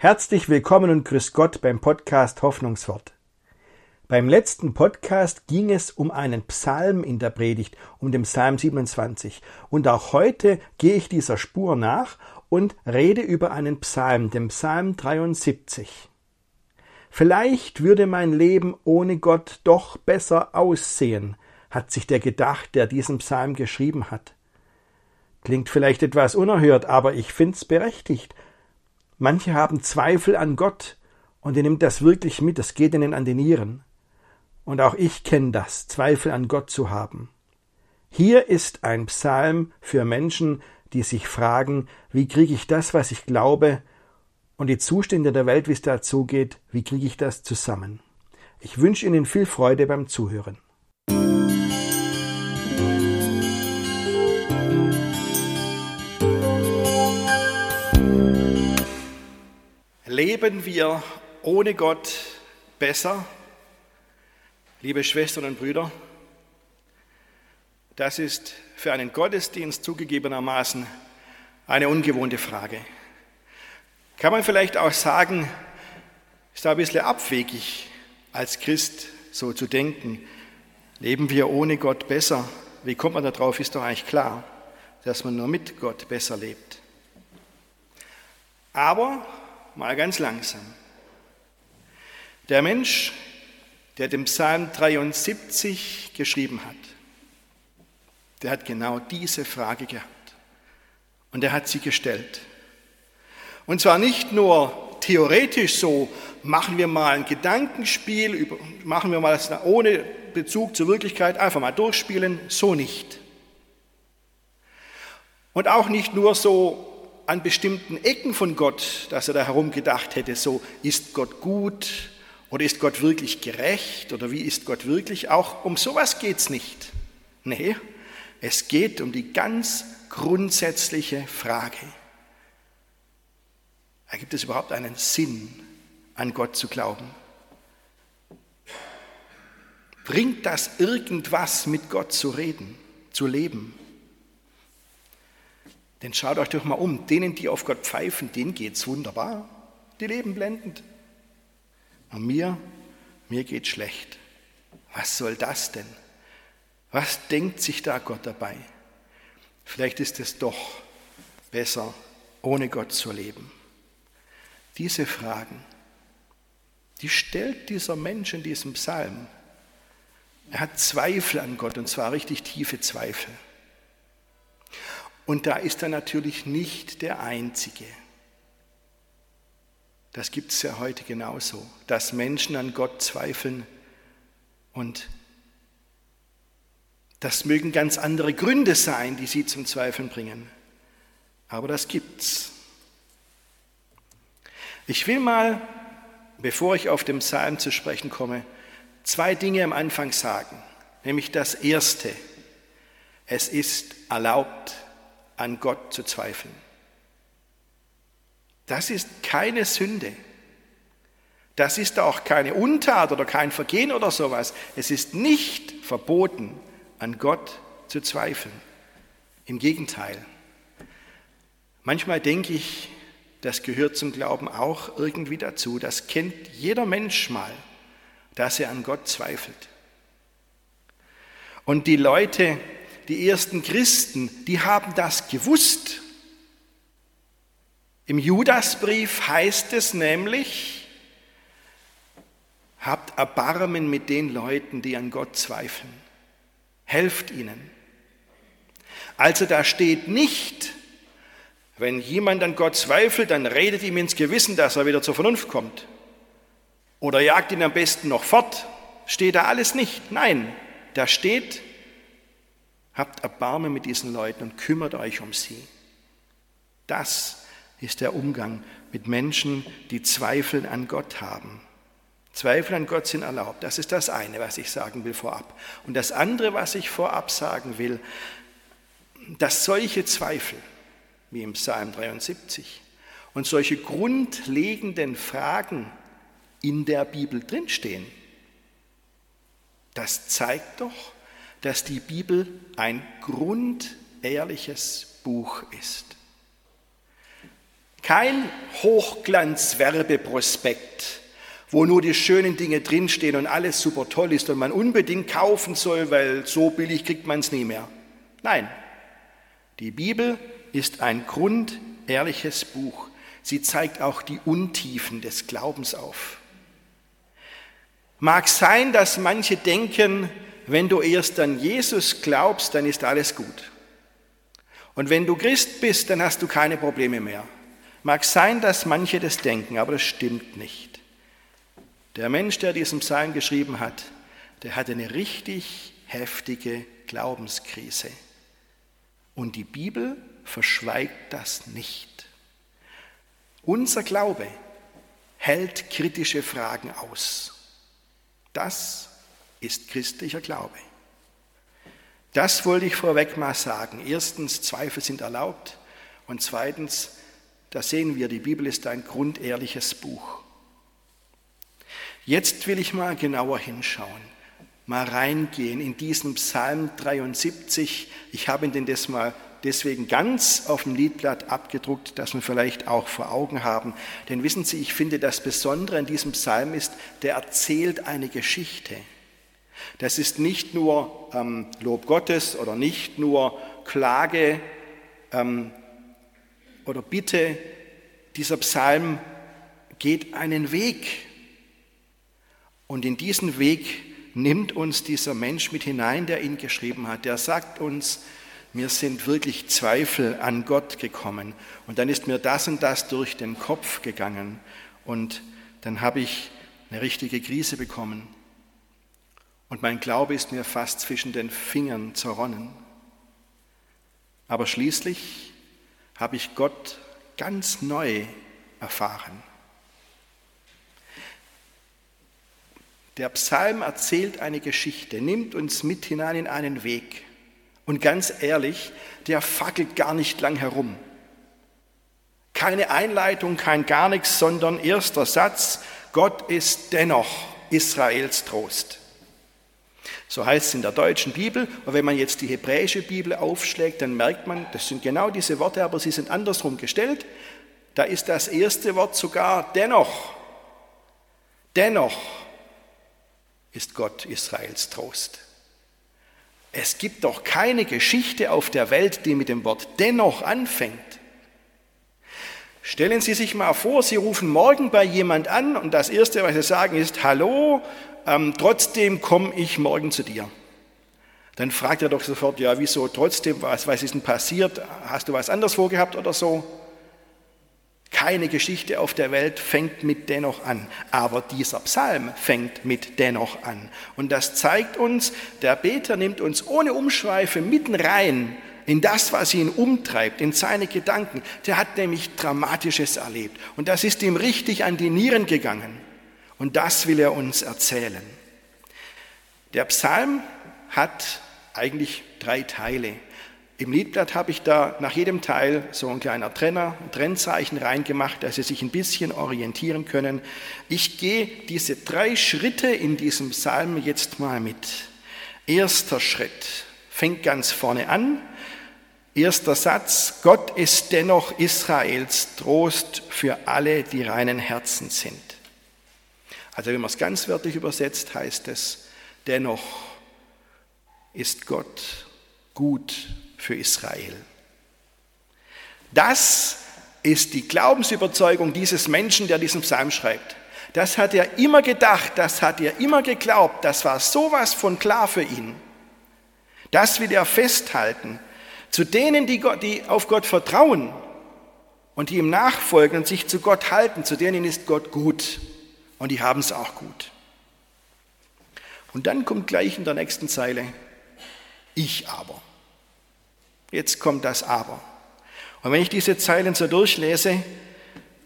Herzlich willkommen und grüß Gott beim Podcast Hoffnungswort. Beim letzten Podcast ging es um einen Psalm in der Predigt, um den Psalm 27. Und auch heute gehe ich dieser Spur nach und rede über einen Psalm, den Psalm 73. Vielleicht würde mein Leben ohne Gott doch besser aussehen, hat sich der gedacht, der diesen Psalm geschrieben hat. Klingt vielleicht etwas unerhört, aber ich find's berechtigt, Manche haben Zweifel an Gott und ihr nimmt das wirklich mit, das geht ihnen an die Nieren. Und auch ich kenne das, Zweifel an Gott zu haben. Hier ist ein Psalm für Menschen, die sich fragen, wie kriege ich das, was ich glaube, und die Zustände der Welt, wie es dazu geht, wie kriege ich das zusammen. Ich wünsche Ihnen viel Freude beim Zuhören. Leben wir ohne Gott besser? Liebe Schwestern und Brüder, das ist für einen Gottesdienst zugegebenermaßen eine ungewohnte Frage. Kann man vielleicht auch sagen, ist da ein bisschen abwegig, als Christ so zu denken, leben wir ohne Gott besser? Wie kommt man darauf? Ist doch eigentlich klar, dass man nur mit Gott besser lebt. Aber mal ganz langsam. Der Mensch, der den Psalm 73 geschrieben hat, der hat genau diese Frage gehabt. Und er hat sie gestellt. Und zwar nicht nur theoretisch so, machen wir mal ein Gedankenspiel, machen wir mal das ohne Bezug zur Wirklichkeit, einfach mal durchspielen, so nicht. Und auch nicht nur so an bestimmten Ecken von Gott, dass er da herum gedacht hätte, so ist Gott gut oder ist Gott wirklich gerecht oder wie ist Gott wirklich, auch um sowas geht es nicht. Nee, es geht um die ganz grundsätzliche Frage. Ergibt es überhaupt einen Sinn, an Gott zu glauben? Bringt das irgendwas mit Gott zu reden, zu leben? Denn schaut euch doch mal um, denen, die auf Gott pfeifen, denen geht's wunderbar. Die leben blendend. Und mir, mir geht schlecht. Was soll das denn? Was denkt sich da Gott dabei? Vielleicht ist es doch besser, ohne Gott zu leben. Diese Fragen, die stellt dieser Mensch in diesem Psalm. Er hat Zweifel an Gott, und zwar richtig tiefe Zweifel. Und da ist er natürlich nicht der Einzige. Das gibt es ja heute genauso, dass Menschen an Gott zweifeln und das mögen ganz andere Gründe sein, die sie zum Zweifeln bringen. Aber das gibt's. Ich will mal, bevor ich auf den Psalm zu sprechen komme, zwei Dinge am Anfang sagen. Nämlich das erste. Es ist erlaubt, an Gott zu zweifeln. Das ist keine Sünde. Das ist auch keine Untat oder kein Vergehen oder sowas. Es ist nicht verboten, an Gott zu zweifeln. Im Gegenteil. Manchmal denke ich, das gehört zum Glauben auch irgendwie dazu. Das kennt jeder Mensch mal, dass er an Gott zweifelt. Und die Leute, die ersten Christen, die haben das gewusst. Im Judasbrief heißt es nämlich, habt Erbarmen mit den Leuten, die an Gott zweifeln. Helft ihnen. Also da steht nicht, wenn jemand an Gott zweifelt, dann redet ihm ins Gewissen, dass er wieder zur Vernunft kommt. Oder jagt ihn am besten noch fort. Steht da alles nicht. Nein, da steht, Habt Erbarmen mit diesen Leuten und kümmert euch um sie. Das ist der Umgang mit Menschen, die Zweifel an Gott haben. Zweifel an Gott sind erlaubt. Das ist das eine, was ich sagen will vorab. Und das andere, was ich vorab sagen will, dass solche Zweifel, wie im Psalm 73, und solche grundlegenden Fragen in der Bibel drinstehen, das zeigt doch, dass die Bibel ein grundehrliches Buch ist. Kein Hochglanzwerbeprospekt, wo nur die schönen Dinge drinstehen und alles super toll ist und man unbedingt kaufen soll, weil so billig kriegt man es nie mehr. Nein, die Bibel ist ein grundehrliches Buch. Sie zeigt auch die Untiefen des Glaubens auf. Mag sein, dass manche denken, wenn du erst an Jesus glaubst, dann ist alles gut. Und wenn du Christ bist, dann hast du keine Probleme mehr. Mag sein, dass manche das denken, aber das stimmt nicht. Der Mensch, der diesen Psalm geschrieben hat, der hatte eine richtig heftige Glaubenskrise. Und die Bibel verschweigt das nicht. Unser Glaube hält kritische Fragen aus. Das ist christlicher Glaube. Das wollte ich vorweg mal sagen. Erstens, Zweifel sind erlaubt. Und zweitens, da sehen wir, die Bibel ist ein grundehrliches Buch. Jetzt will ich mal genauer hinschauen, mal reingehen in diesen Psalm 73. Ich habe ihn denn das mal deswegen ganz auf dem Liedblatt abgedruckt, dass wir vielleicht auch vor Augen haben. Denn wissen Sie, ich finde, das Besondere an diesem Psalm ist, der erzählt eine Geschichte. Das ist nicht nur ähm, Lob Gottes oder nicht nur Klage ähm, oder Bitte. Dieser Psalm geht einen Weg. Und in diesen Weg nimmt uns dieser Mensch mit hinein, der ihn geschrieben hat. Der sagt uns, mir sind wirklich Zweifel an Gott gekommen. Und dann ist mir das und das durch den Kopf gegangen. Und dann habe ich eine richtige Krise bekommen. Und mein Glaube ist mir fast zwischen den Fingern zerronnen. Aber schließlich habe ich Gott ganz neu erfahren. Der Psalm erzählt eine Geschichte, nimmt uns mit hinein in einen Weg. Und ganz ehrlich, der fackelt gar nicht lang herum. Keine Einleitung, kein gar nichts, sondern erster Satz, Gott ist dennoch Israels Trost. So heißt es in der deutschen Bibel. Und wenn man jetzt die hebräische Bibel aufschlägt, dann merkt man, das sind genau diese Worte, aber sie sind andersrum gestellt. Da ist das erste Wort sogar dennoch. Dennoch ist Gott Israels Trost. Es gibt doch keine Geschichte auf der Welt, die mit dem Wort dennoch anfängt. Stellen Sie sich mal vor, Sie rufen morgen bei jemand an und das Erste, was Sie sagen, ist, hallo, ähm, trotzdem komme ich morgen zu dir. Dann fragt er doch sofort, ja, wieso trotzdem, was, was ist denn passiert? Hast du was anderes vorgehabt oder so? Keine Geschichte auf der Welt fängt mit dennoch an, aber dieser Psalm fängt mit dennoch an. Und das zeigt uns, der Beter nimmt uns ohne Umschweife mitten rein in das, was ihn umtreibt, in seine Gedanken. Der hat nämlich Dramatisches erlebt und das ist ihm richtig an die Nieren gegangen. Und das will er uns erzählen. Der Psalm hat eigentlich drei Teile. Im Liedblatt habe ich da nach jedem Teil so ein kleiner Trenner, ein Trennzeichen reingemacht, dass Sie sich ein bisschen orientieren können. Ich gehe diese drei Schritte in diesem Psalm jetzt mal mit. Erster Schritt fängt ganz vorne an. Erster Satz, Gott ist dennoch Israels Trost für alle, die reinen Herzen sind. Also wenn man es ganz wörtlich übersetzt, heißt es, dennoch ist Gott gut für Israel. Das ist die Glaubensüberzeugung dieses Menschen, der diesen Psalm schreibt. Das hat er immer gedacht, das hat er immer geglaubt, das war sowas von klar für ihn. Das will er festhalten. Zu denen, die, Gott, die auf Gott vertrauen und die ihm nachfolgen und sich zu Gott halten, zu denen ist Gott gut. Und die haben es auch gut. Und dann kommt gleich in der nächsten Zeile, ich aber. Jetzt kommt das aber. Und wenn ich diese Zeilen so durchlese,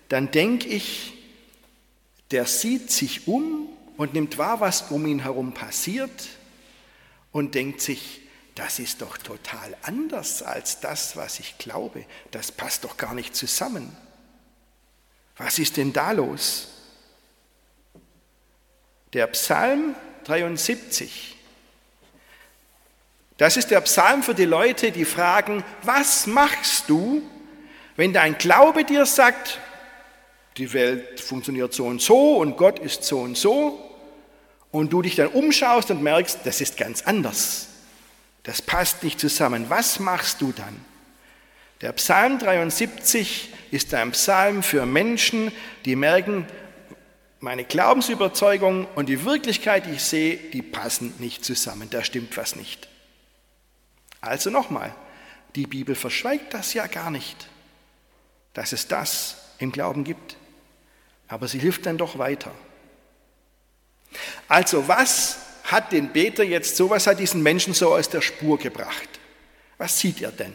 dann denke ich, der sieht sich um und nimmt wahr, was um ihn herum passiert und denkt sich, das ist doch total anders als das, was ich glaube. Das passt doch gar nicht zusammen. Was ist denn da los? Der Psalm 73, das ist der Psalm für die Leute, die fragen, was machst du, Wenn dein Glaube dir sagt, die Welt funktioniert so und so und Gott ist so und so, und du dich dann umschaust und merkst, das ist ganz anders, das passt nicht zusammen, was machst du dann? Der Psalm 73 ist ein Psalm für Menschen, die merken, meine Glaubensüberzeugung und die Wirklichkeit, die ich sehe, die passen nicht zusammen, da stimmt was nicht. Also nochmal, die Bibel verschweigt das ja gar nicht, dass es das im Glauben gibt. Aber sie hilft dann doch weiter. Also was hat den Beter jetzt, so was hat diesen Menschen so aus der Spur gebracht? Was sieht er denn?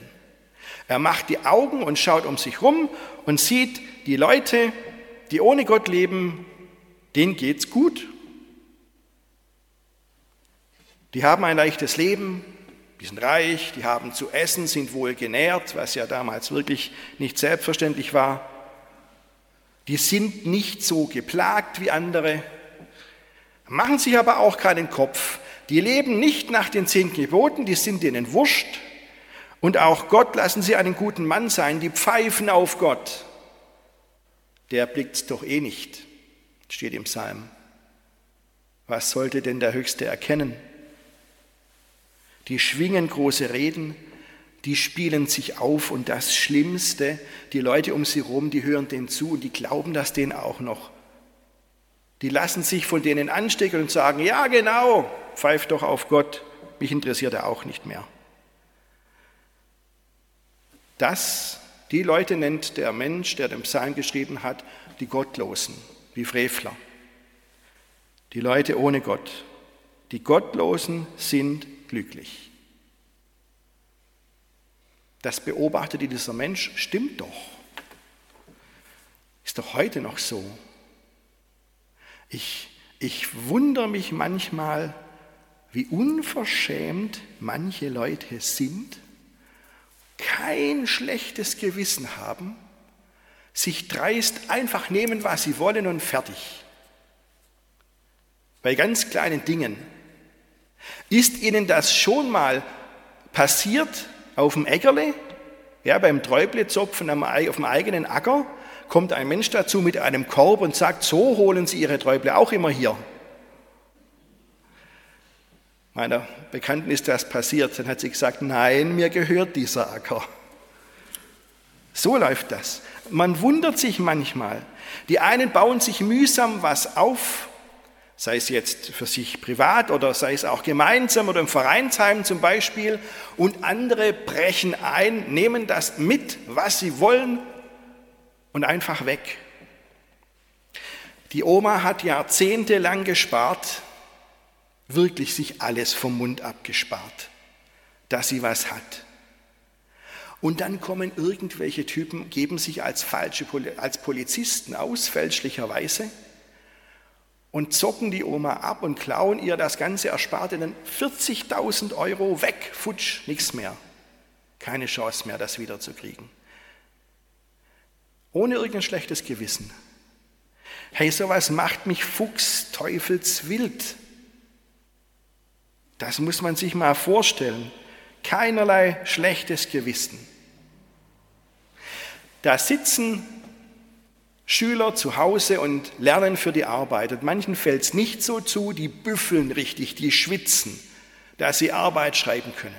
Er macht die Augen und schaut um sich rum und sieht die Leute, die ohne Gott leben, denen geht's gut. Die haben ein leichtes Leben, die sind reich, die haben zu essen, sind wohl genährt, was ja damals wirklich nicht selbstverständlich war. Die sind nicht so geplagt wie andere, machen sich aber auch keinen Kopf. Die leben nicht nach den zehn Geboten, die sind denen wurscht. Und auch Gott lassen sie einen guten Mann sein, die pfeifen auf Gott. Der blickt's doch eh nicht steht im Psalm. Was sollte denn der Höchste erkennen? Die schwingen große Reden, die spielen sich auf und das Schlimmste, die Leute um sie herum, die hören denen zu und die glauben das denen auch noch. Die lassen sich von denen anstecken und sagen, ja genau, pfeift doch auf Gott, mich interessiert er auch nicht mehr. Das, die Leute nennt der Mensch, der den Psalm geschrieben hat, die Gottlosen wie Frevler. Die Leute ohne Gott, die Gottlosen sind glücklich. Das beobachtet dieser Mensch, stimmt doch. Ist doch heute noch so. Ich, ich wundere mich manchmal, wie unverschämt manche Leute sind, kein schlechtes Gewissen haben sich dreist einfach nehmen, was sie wollen und fertig. Bei ganz kleinen Dingen. Ist Ihnen das schon mal passiert auf dem Äckerle, ja, beim Träublezopfen auf dem eigenen Acker? Kommt ein Mensch dazu mit einem Korb und sagt, so holen Sie Ihre Träuble auch immer hier. Meiner Bekannten ist das passiert. Dann hat sie gesagt, nein, mir gehört dieser Acker. So läuft das. Man wundert sich manchmal. Die einen bauen sich mühsam was auf, sei es jetzt für sich privat oder sei es auch gemeinsam oder im Vereinsheim zum Beispiel, und andere brechen ein, nehmen das mit, was sie wollen und einfach weg. Die Oma hat jahrzehntelang gespart, wirklich sich alles vom Mund abgespart, dass sie was hat. Und dann kommen irgendwelche Typen, geben sich als falsche als Polizisten aus, fälschlicherweise, und zocken die Oma ab und klauen ihr das ganze Ersparte, dann 40.000 Euro weg, futsch, nichts mehr. Keine Chance mehr, das wiederzukriegen. Ohne irgendein schlechtes Gewissen. Hey, sowas macht mich Fuchs, Teufelswild. Das muss man sich mal vorstellen keinerlei schlechtes Gewissen. Da sitzen Schüler zu Hause und lernen für die Arbeit. Und manchen fällt es nicht so zu, die büffeln richtig, die schwitzen, dass sie Arbeit schreiben können.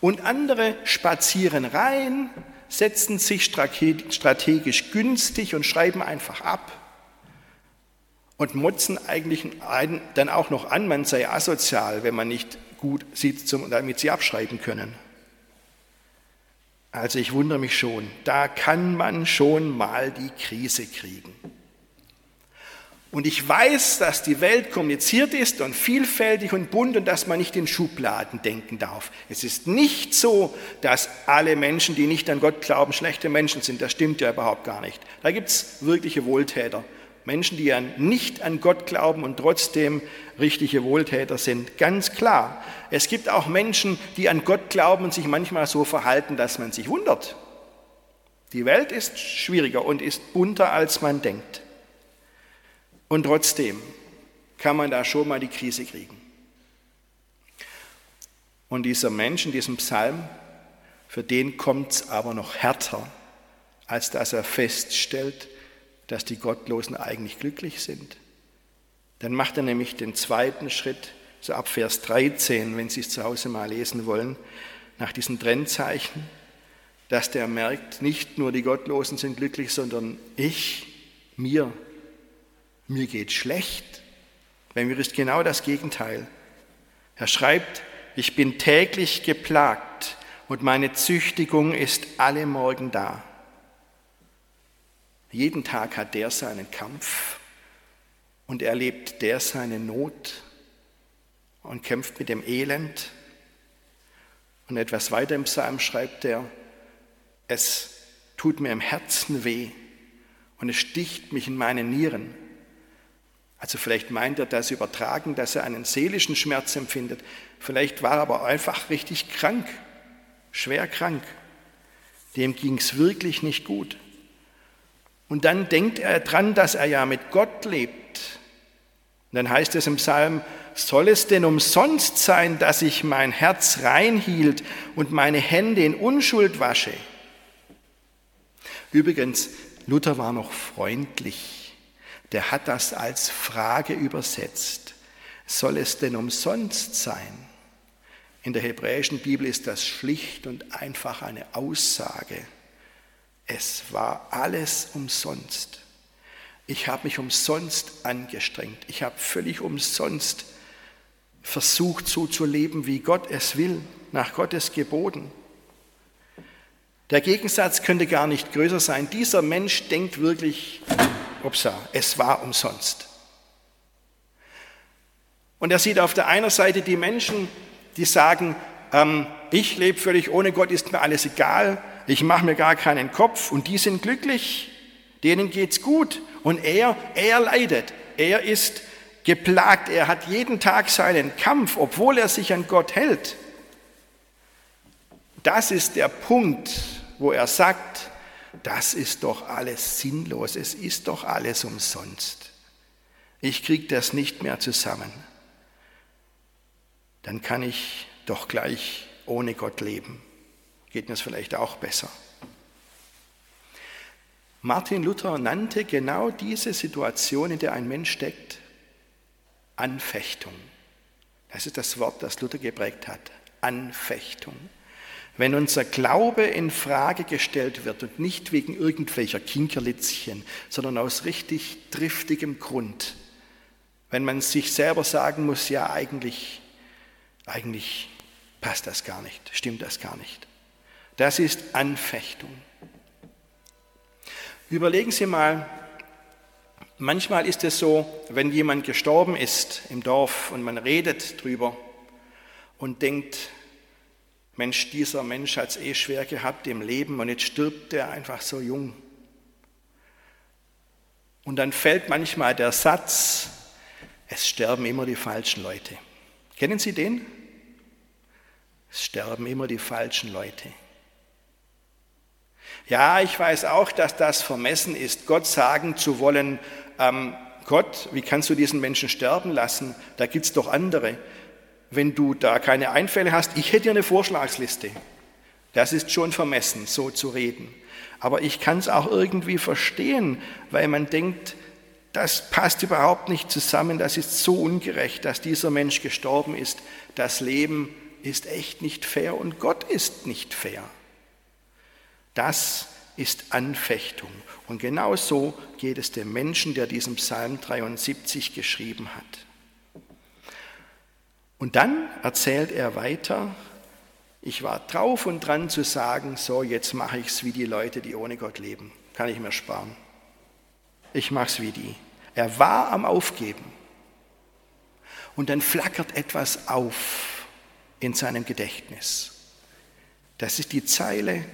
Und andere spazieren rein, setzen sich strategisch günstig und schreiben einfach ab und motzen eigentlich dann auch noch an, man sei asozial, wenn man nicht gut sieht, damit sie abschreiben können. Also ich wundere mich schon, da kann man schon mal die Krise kriegen. Und ich weiß, dass die Welt kommuniziert ist und vielfältig und bunt und dass man nicht in Schubladen denken darf. Es ist nicht so, dass alle Menschen, die nicht an Gott glauben, schlechte Menschen sind. Das stimmt ja überhaupt gar nicht. Da gibt es wirkliche Wohltäter. Menschen, die nicht an Gott glauben und trotzdem richtige Wohltäter sind. Ganz klar. Es gibt auch Menschen, die an Gott glauben und sich manchmal so verhalten, dass man sich wundert. Die Welt ist schwieriger und ist bunter, als man denkt. Und trotzdem kann man da schon mal die Krise kriegen. Und dieser Mensch in diesem Psalm, für den kommt es aber noch härter als dass er feststellt, dass die Gottlosen eigentlich glücklich sind. Dann macht er nämlich den zweiten Schritt, so ab Vers 13, wenn Sie es zu Hause mal lesen wollen, nach diesen Trennzeichen, dass der merkt, nicht nur die Gottlosen sind glücklich, sondern ich, mir, mir geht schlecht. Bei mir ist genau das Gegenteil. Er schreibt, ich bin täglich geplagt und meine Züchtigung ist alle Morgen da. Jeden Tag hat der seinen Kampf und erlebt der seine Not und kämpft mit dem Elend. Und etwas weiter im Psalm schreibt er, es tut mir im Herzen weh und es sticht mich in meine Nieren. Also vielleicht meint er das übertragen, dass er einen seelischen Schmerz empfindet. Vielleicht war er aber einfach richtig krank, schwer krank. Dem ging es wirklich nicht gut. Und dann denkt er dran, dass er ja mit Gott lebt. Und dann heißt es im Psalm, soll es denn umsonst sein, dass ich mein Herz reinhielt und meine Hände in Unschuld wasche? Übrigens, Luther war noch freundlich. Der hat das als Frage übersetzt. Soll es denn umsonst sein? In der hebräischen Bibel ist das schlicht und einfach eine Aussage. Es war alles umsonst. Ich habe mich umsonst angestrengt. Ich habe völlig umsonst versucht, so zu leben, wie Gott es will, nach Gottes Geboten. Der Gegensatz könnte gar nicht größer sein. Dieser Mensch denkt wirklich, upsa, es war umsonst. Und er sieht auf der einen Seite die Menschen, die sagen, ähm, ich lebe völlig ohne Gott, ist mir alles egal, ich mache mir gar keinen Kopf und die sind glücklich, denen geht's gut und er, er leidet, er ist geplagt, er hat jeden Tag seinen Kampf, obwohl er sich an Gott hält. Das ist der Punkt, wo er sagt, das ist doch alles sinnlos, es ist doch alles umsonst. Ich kriege das nicht mehr zusammen. Dann kann ich doch gleich ohne Gott leben geht mir es vielleicht auch besser. Martin Luther nannte genau diese Situation, in der ein Mensch steckt, Anfechtung. Das ist das Wort, das Luther geprägt hat. Anfechtung. Wenn unser Glaube in Frage gestellt wird und nicht wegen irgendwelcher Kinkerlitzchen, sondern aus richtig driftigem Grund, wenn man sich selber sagen muss, ja eigentlich, eigentlich passt das gar nicht, stimmt das gar nicht. Das ist Anfechtung. Überlegen Sie mal, manchmal ist es so, wenn jemand gestorben ist im Dorf und man redet drüber und denkt, Mensch, dieser Mensch hat es eh schwer gehabt im Leben und jetzt stirbt er einfach so jung. Und dann fällt manchmal der Satz, es sterben immer die falschen Leute. Kennen Sie den? Es sterben immer die falschen Leute. Ja, ich weiß auch, dass das vermessen ist, Gott sagen zu wollen, ähm, Gott, wie kannst du diesen Menschen sterben lassen? Da gibt es doch andere. Wenn du da keine Einfälle hast, ich hätte ja eine Vorschlagsliste. Das ist schon vermessen, so zu reden. Aber ich kann es auch irgendwie verstehen, weil man denkt, das passt überhaupt nicht zusammen, das ist so ungerecht, dass dieser Mensch gestorben ist. Das Leben ist echt nicht fair und Gott ist nicht fair. Das ist Anfechtung. Und genau so geht es dem Menschen, der diesen Psalm 73 geschrieben hat. Und dann erzählt er weiter, ich war drauf und dran zu sagen, so jetzt mache ich es wie die Leute, die ohne Gott leben. Kann ich mir sparen. Ich mache es wie die. Er war am Aufgeben. Und dann flackert etwas auf in seinem Gedächtnis. Das ist die Zeile,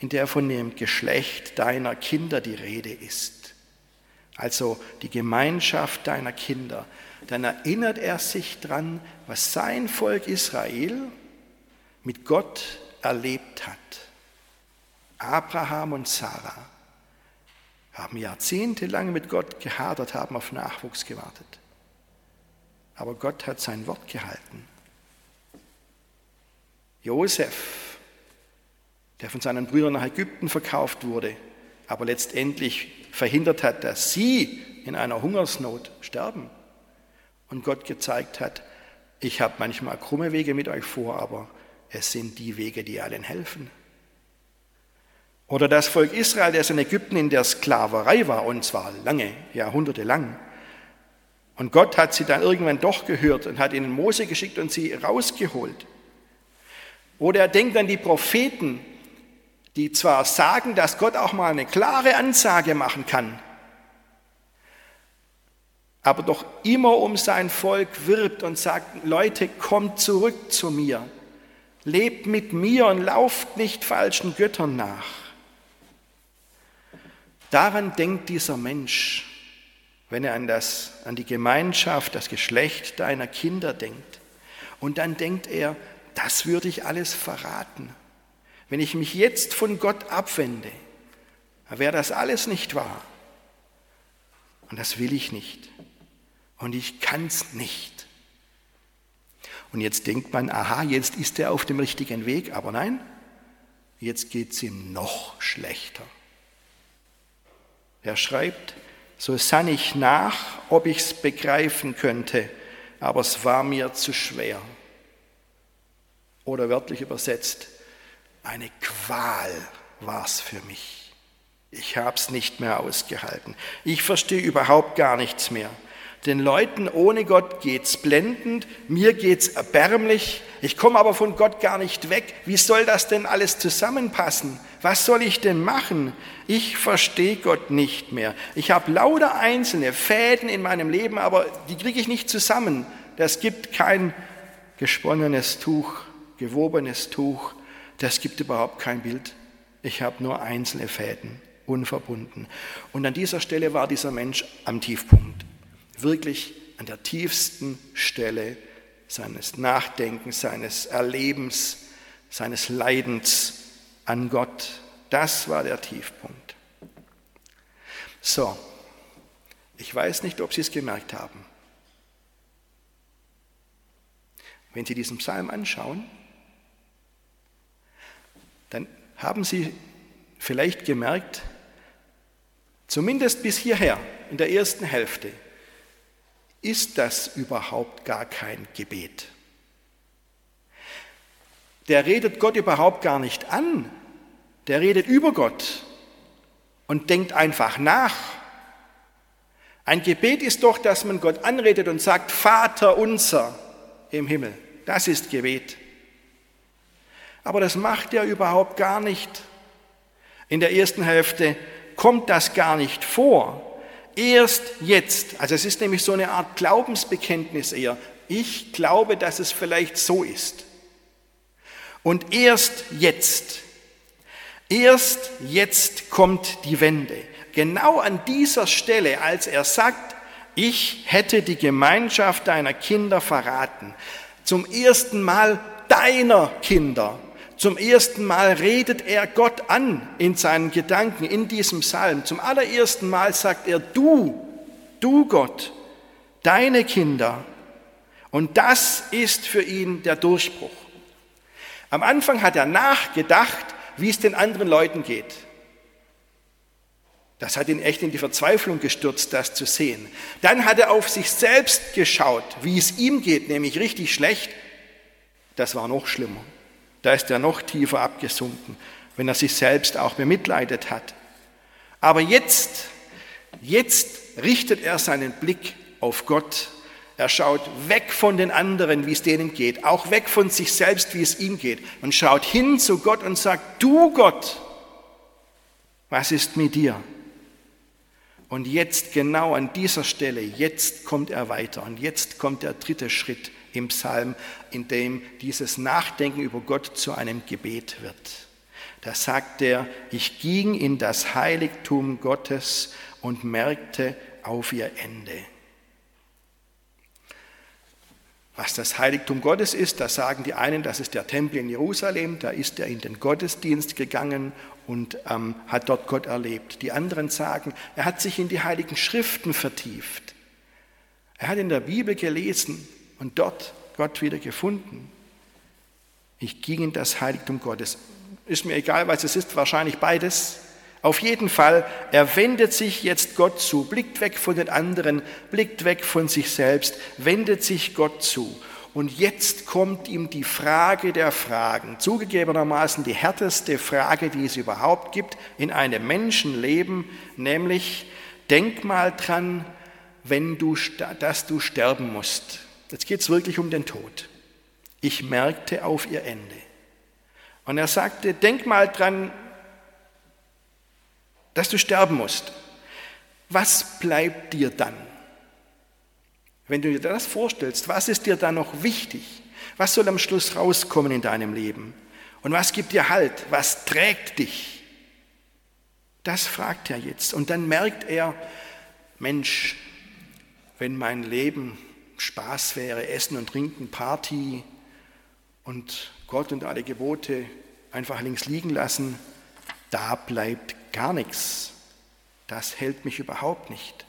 in der von dem Geschlecht deiner Kinder die Rede ist. Also die Gemeinschaft deiner Kinder. Dann erinnert er sich dran, was sein Volk Israel mit Gott erlebt hat. Abraham und Sarah haben jahrzehntelang mit Gott gehadert, haben auf Nachwuchs gewartet. Aber Gott hat sein Wort gehalten. Josef der von seinen Brüdern nach Ägypten verkauft wurde, aber letztendlich verhindert hat, dass sie in einer Hungersnot sterben. Und Gott gezeigt hat, ich habe manchmal krumme Wege mit euch vor, aber es sind die Wege, die allen helfen. Oder das Volk Israel, das in Ägypten in der Sklaverei war, und zwar lange, Jahrhunderte lang. Und Gott hat sie dann irgendwann doch gehört und hat ihnen Mose geschickt und sie rausgeholt. Oder er denkt an die Propheten, die zwar sagen, dass Gott auch mal eine klare Ansage machen kann, aber doch immer um sein Volk wirbt und sagt, Leute, kommt zurück zu mir, lebt mit mir und lauft nicht falschen Göttern nach. Daran denkt dieser Mensch, wenn er an, das, an die Gemeinschaft, das Geschlecht deiner Kinder denkt. Und dann denkt er, das würde ich alles verraten. Wenn ich mich jetzt von Gott abwende, wäre das alles nicht wahr. Und das will ich nicht. Und ich kann es nicht. Und jetzt denkt man, aha, jetzt ist er auf dem richtigen Weg, aber nein, jetzt geht es ihm noch schlechter. Er schreibt, so sann ich nach, ob ich es begreifen könnte, aber es war mir zu schwer. Oder wörtlich übersetzt, eine Qual war es für mich. Ich habe es nicht mehr ausgehalten. Ich verstehe überhaupt gar nichts mehr. Den Leuten ohne Gott geht's blendend, mir geht's erbärmlich, ich komme aber von Gott gar nicht weg. Wie soll das denn alles zusammenpassen? Was soll ich denn machen? Ich verstehe Gott nicht mehr. Ich habe lauter einzelne Fäden in meinem Leben, aber die kriege ich nicht zusammen. Das gibt kein gesponnenes Tuch, gewobenes Tuch. Das gibt überhaupt kein Bild. Ich habe nur einzelne Fäden, unverbunden. Und an dieser Stelle war dieser Mensch am Tiefpunkt wirklich an der tiefsten Stelle seines Nachdenkens, seines Erlebens, seines Leidens an Gott. Das war der Tiefpunkt. So, ich weiß nicht, ob Sie es gemerkt haben. Wenn Sie diesen Psalm anschauen, dann haben Sie vielleicht gemerkt, zumindest bis hierher, in der ersten Hälfte, ist das überhaupt gar kein Gebet. Der redet Gott überhaupt gar nicht an, der redet über Gott und denkt einfach nach. Ein Gebet ist doch, dass man Gott anredet und sagt, Vater unser im Himmel. Das ist Gebet. Aber das macht er überhaupt gar nicht. In der ersten Hälfte kommt das gar nicht vor. Erst jetzt, also es ist nämlich so eine Art Glaubensbekenntnis eher. Ich glaube, dass es vielleicht so ist. Und erst jetzt, erst jetzt kommt die Wende. Genau an dieser Stelle, als er sagt, ich hätte die Gemeinschaft deiner Kinder verraten. Zum ersten Mal deiner Kinder. Zum ersten Mal redet er Gott an in seinen Gedanken in diesem Psalm. Zum allerersten Mal sagt er, du, du Gott, deine Kinder. Und das ist für ihn der Durchbruch. Am Anfang hat er nachgedacht, wie es den anderen Leuten geht. Das hat ihn echt in die Verzweiflung gestürzt, das zu sehen. Dann hat er auf sich selbst geschaut, wie es ihm geht, nämlich richtig schlecht. Das war noch schlimmer. Da ist er noch tiefer abgesunken, wenn er sich selbst auch bemitleidet hat. Aber jetzt, jetzt richtet er seinen Blick auf Gott. Er schaut weg von den anderen, wie es denen geht, auch weg von sich selbst, wie es ihm geht, und schaut hin zu Gott und sagt, du Gott, was ist mit dir? Und jetzt genau an dieser Stelle, jetzt kommt er weiter und jetzt kommt der dritte Schritt im Psalm, in dem dieses Nachdenken über Gott zu einem Gebet wird. Da sagt er, ich ging in das Heiligtum Gottes und merkte auf ihr Ende. Was das Heiligtum Gottes ist, da sagen die einen, das ist der Tempel in Jerusalem, da ist er in den Gottesdienst gegangen und ähm, hat dort Gott erlebt. Die anderen sagen, er hat sich in die heiligen Schriften vertieft. Er hat in der Bibel gelesen, und dort Gott wieder gefunden. Ich ging in das Heiligtum Gottes. Ist mir egal, was es ist, wahrscheinlich beides. Auf jeden Fall, er wendet sich jetzt Gott zu, blickt weg von den anderen, blickt weg von sich selbst, wendet sich Gott zu. Und jetzt kommt ihm die Frage der Fragen, zugegebenermaßen die härteste Frage, die es überhaupt gibt in einem Menschenleben, nämlich, denk mal dran, wenn du, dass du sterben musst. Jetzt geht es wirklich um den Tod. Ich merkte auf ihr Ende. Und er sagte, denk mal dran, dass du sterben musst. Was bleibt dir dann? Wenn du dir das vorstellst, was ist dir dann noch wichtig? Was soll am Schluss rauskommen in deinem Leben? Und was gibt dir Halt? Was trägt dich? Das fragt er jetzt. Und dann merkt er, Mensch, wenn mein Leben Spaß wäre, Essen und Trinken, Party und Gott und alle Gebote einfach links liegen lassen, da bleibt gar nichts. Das hält mich überhaupt nicht.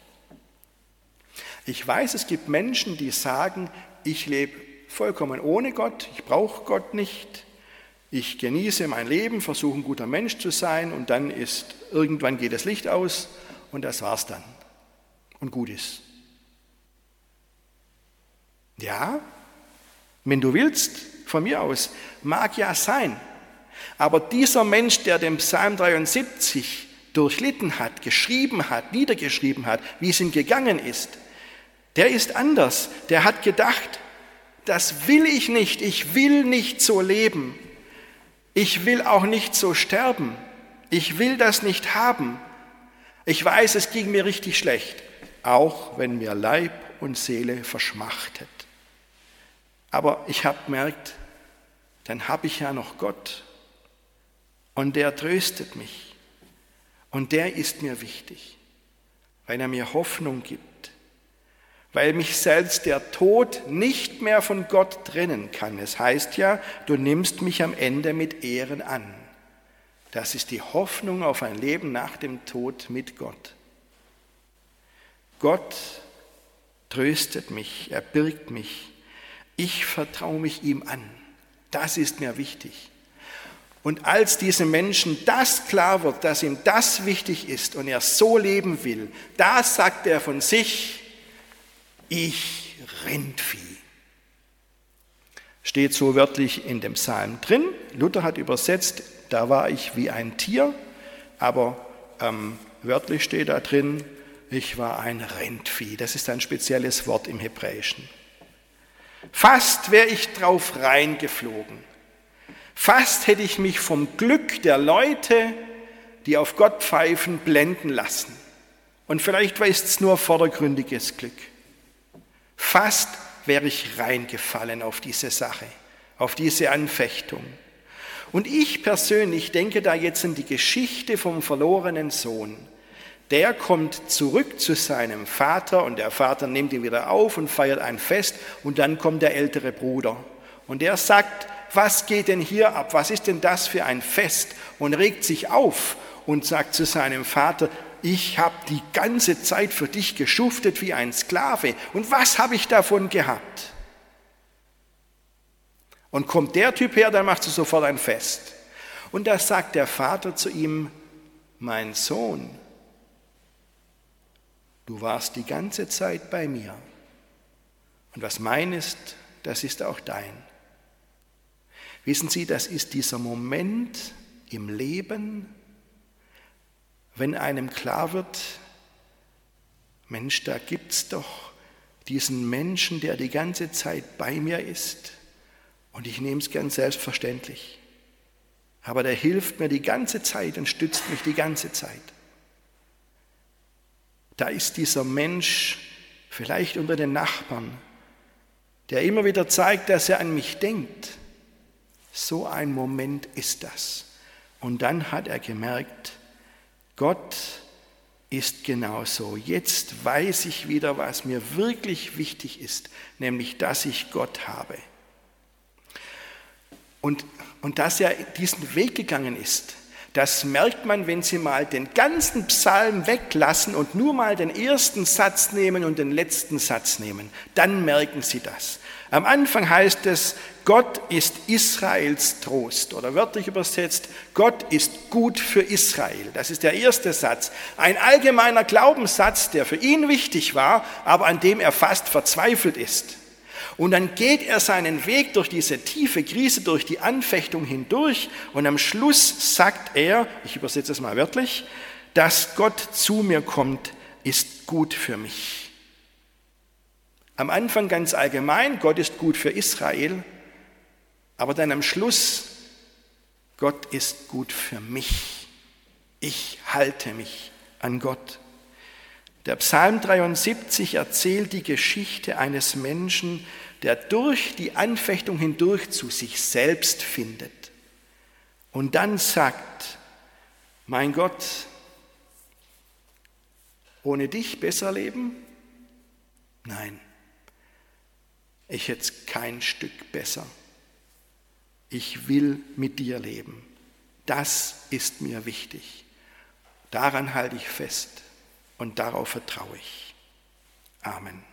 Ich weiß, es gibt Menschen, die sagen, ich lebe vollkommen ohne Gott, ich brauche Gott nicht, ich genieße mein Leben, versuche ein guter Mensch zu sein und dann ist, irgendwann geht das Licht aus und das war's dann. Und gut ist. Ja, wenn du willst, von mir aus, mag ja sein. Aber dieser Mensch, der den Psalm 73 durchlitten hat, geschrieben hat, niedergeschrieben hat, wie es ihm gegangen ist, der ist anders. Der hat gedacht, das will ich nicht, ich will nicht so leben. Ich will auch nicht so sterben. Ich will das nicht haben. Ich weiß, es ging mir richtig schlecht, auch wenn mir Leib und Seele verschmachtet. Aber ich habe gemerkt, dann habe ich ja noch Gott und der tröstet mich und der ist mir wichtig, weil er mir Hoffnung gibt, weil mich selbst der Tod nicht mehr von Gott trennen kann. Es heißt ja, du nimmst mich am Ende mit Ehren an. Das ist die Hoffnung auf ein Leben nach dem Tod mit Gott. Gott tröstet mich, er birgt mich, ich vertraue mich ihm an. Das ist mir wichtig. Und als diesem Menschen das klar wird, dass ihm das wichtig ist und er so leben will, da sagt er von sich, ich Rindvieh. Steht so wörtlich in dem Psalm drin. Luther hat übersetzt, da war ich wie ein Tier, aber ähm, wörtlich steht da drin, ich war ein Rindvieh. Das ist ein spezielles Wort im Hebräischen. Fast wäre ich drauf reingeflogen. Fast hätte ich mich vom Glück der Leute, die auf Gott pfeifen, blenden lassen. Und vielleicht war es nur vordergründiges Glück. Fast wäre ich reingefallen auf diese Sache, auf diese Anfechtung. Und ich persönlich denke da jetzt an die Geschichte vom verlorenen Sohn der kommt zurück zu seinem Vater und der Vater nimmt ihn wieder auf und feiert ein Fest und dann kommt der ältere Bruder und der sagt, was geht denn hier ab? Was ist denn das für ein Fest? Und regt sich auf und sagt zu seinem Vater, ich habe die ganze Zeit für dich geschuftet wie ein Sklave. Und was habe ich davon gehabt? Und kommt der Typ her, dann macht sie sofort ein Fest. Und da sagt der Vater zu ihm, mein Sohn, Du warst die ganze Zeit bei mir. Und was mein ist, das ist auch dein. Wissen Sie, das ist dieser Moment im Leben, wenn einem klar wird, Mensch, da gibt es doch diesen Menschen, der die ganze Zeit bei mir ist. Und ich nehme es gern selbstverständlich. Aber der hilft mir die ganze Zeit und stützt mich die ganze Zeit da ist dieser Mensch vielleicht unter den Nachbarn, der immer wieder zeigt, dass er an mich denkt. So ein Moment ist das. Und dann hat er gemerkt, Gott ist genauso. Jetzt weiß ich wieder, was mir wirklich wichtig ist, nämlich, dass ich Gott habe. Und, und dass er diesen Weg gegangen ist, das merkt man, wenn Sie mal den ganzen Psalm weglassen und nur mal den ersten Satz nehmen und den letzten Satz nehmen. Dann merken Sie das. Am Anfang heißt es, Gott ist Israels Trost oder wörtlich übersetzt, Gott ist gut für Israel. Das ist der erste Satz. Ein allgemeiner Glaubenssatz, der für ihn wichtig war, aber an dem er fast verzweifelt ist. Und dann geht er seinen Weg durch diese tiefe Krise, durch die Anfechtung hindurch und am Schluss sagt er, ich übersetze es mal wörtlich, dass Gott zu mir kommt, ist gut für mich. Am Anfang ganz allgemein, Gott ist gut für Israel, aber dann am Schluss, Gott ist gut für mich. Ich halte mich an Gott. Der Psalm 73 erzählt die Geschichte eines Menschen, der durch die Anfechtung hindurch zu sich selbst findet und dann sagt, mein Gott, ohne dich besser leben? Nein ich hätte kein Stück besser. Ich will mit dir leben. Das ist mir wichtig. Daran halte ich fest und darauf vertraue ich. Amen.